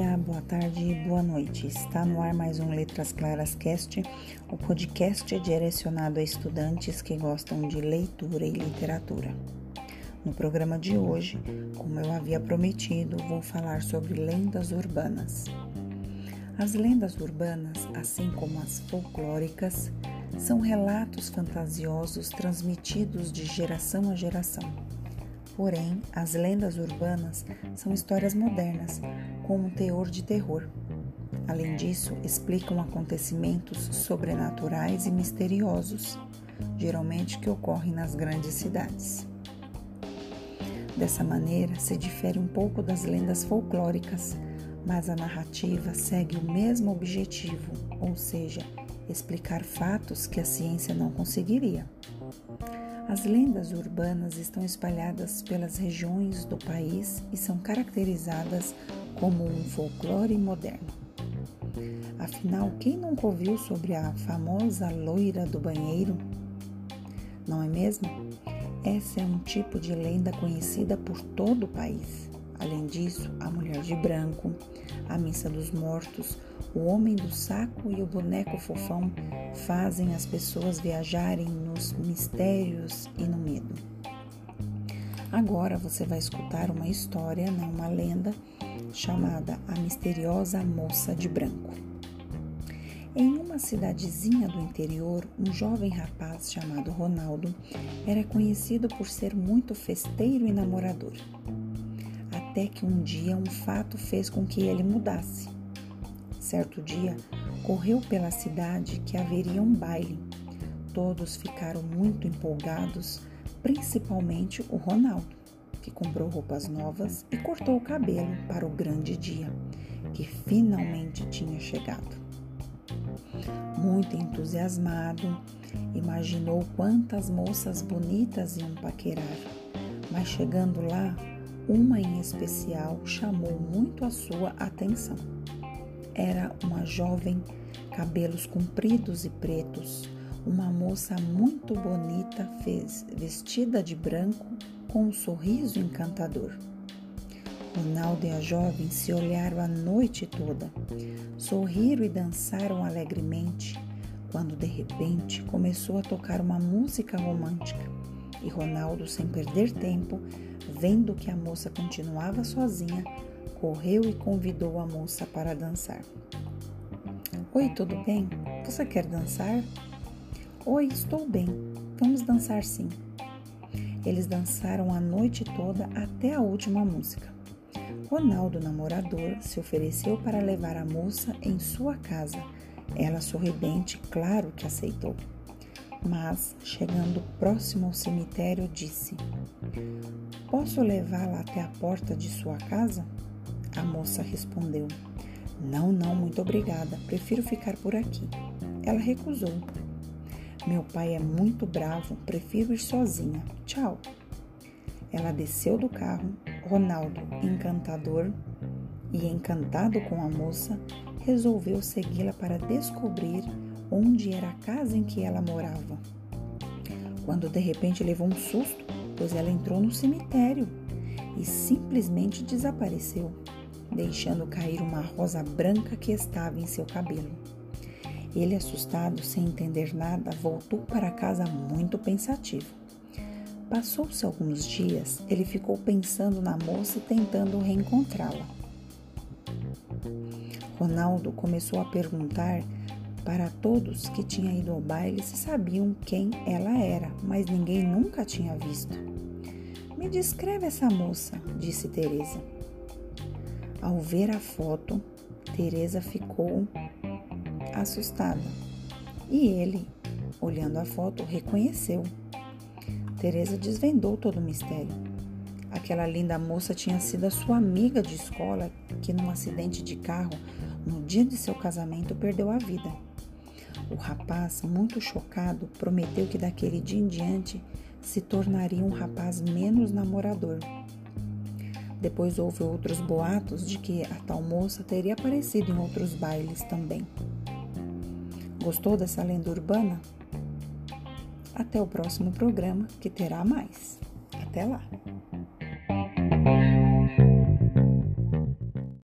dia, boa tarde e boa noite. Está no ar mais um Letras Claras Cast, o podcast direcionado a estudantes que gostam de leitura e literatura. No programa de hoje, como eu havia prometido, vou falar sobre lendas urbanas. As lendas urbanas, assim como as folclóricas, são relatos fantasiosos transmitidos de geração a geração Porém, as lendas urbanas são histórias modernas, com um teor de terror. Além disso, explicam acontecimentos sobrenaturais e misteriosos, geralmente que ocorrem nas grandes cidades. Dessa maneira, se difere um pouco das lendas folclóricas, mas a narrativa segue o mesmo objetivo, ou seja, explicar fatos que a ciência não conseguiria. As lendas urbanas estão espalhadas pelas regiões do país e são caracterizadas como um folclore moderno. Afinal, quem nunca ouviu sobre a famosa loira do banheiro? Não é mesmo? Essa é um tipo de lenda conhecida por todo o país. Além disso, a mulher de branco, a missa dos mortos, o homem do saco e o boneco fofão fazem as pessoas viajarem nos mistérios e no medo. Agora você vai escutar uma história, não uma lenda, chamada A Misteriosa Moça de Branco. Em uma cidadezinha do interior, um jovem rapaz chamado Ronaldo era conhecido por ser muito festeiro e namorador. Até que um dia um fato fez com que ele mudasse. Certo dia, correu pela cidade que haveria um baile. Todos ficaram muito empolgados, principalmente o Ronaldo, que comprou roupas novas e cortou o cabelo para o grande dia, que finalmente tinha chegado. Muito entusiasmado, imaginou quantas moças bonitas iam paquerar, mas chegando lá, uma em especial chamou muito a sua atenção. Era uma jovem, cabelos compridos e pretos, uma moça muito bonita, fez, vestida de branco, com um sorriso encantador. Ronaldo e a jovem se olharam a noite toda, sorriram e dançaram alegremente, quando de repente começou a tocar uma música romântica. E Ronaldo, sem perder tempo, vendo que a moça continuava sozinha, correu e convidou a moça para dançar. Oi, tudo bem? Você quer dançar? Oi, estou bem. Vamos dançar sim. Eles dançaram a noite toda até a última música. Ronaldo, namorador, se ofereceu para levar a moça em sua casa. Ela, sorridente, claro que aceitou. Mas, chegando próximo ao cemitério, disse: Posso levá-la até a porta de sua casa? A moça respondeu: Não, não, muito obrigada. Prefiro ficar por aqui. Ela recusou. Meu pai é muito bravo, prefiro ir sozinha. Tchau. Ela desceu do carro. Ronaldo, encantador e encantado com a moça, resolveu segui-la para descobrir onde era a casa em que ela morava. Quando de repente levou um susto, pois ela entrou no cemitério e simplesmente desapareceu deixando cair uma rosa branca que estava em seu cabelo. Ele, assustado, sem entender nada, voltou para casa muito pensativo. Passou-se alguns dias, ele ficou pensando na moça e tentando reencontrá-la. Ronaldo começou a perguntar para todos que tinham ido ao baile se sabiam quem ela era, mas ninguém nunca tinha visto. Me descreve essa moça, disse Teresa. Ao ver a foto, Teresa ficou assustada. E ele, olhando a foto, reconheceu. Teresa desvendou todo o mistério. Aquela linda moça tinha sido a sua amiga de escola que num acidente de carro, no dia de seu casamento, perdeu a vida. O rapaz, muito chocado, prometeu que daquele dia em diante se tornaria um rapaz menos namorador. Depois houve outros boatos de que a tal moça teria aparecido em outros bailes também. Gostou dessa lenda urbana? Até o próximo programa, que terá mais. Até lá!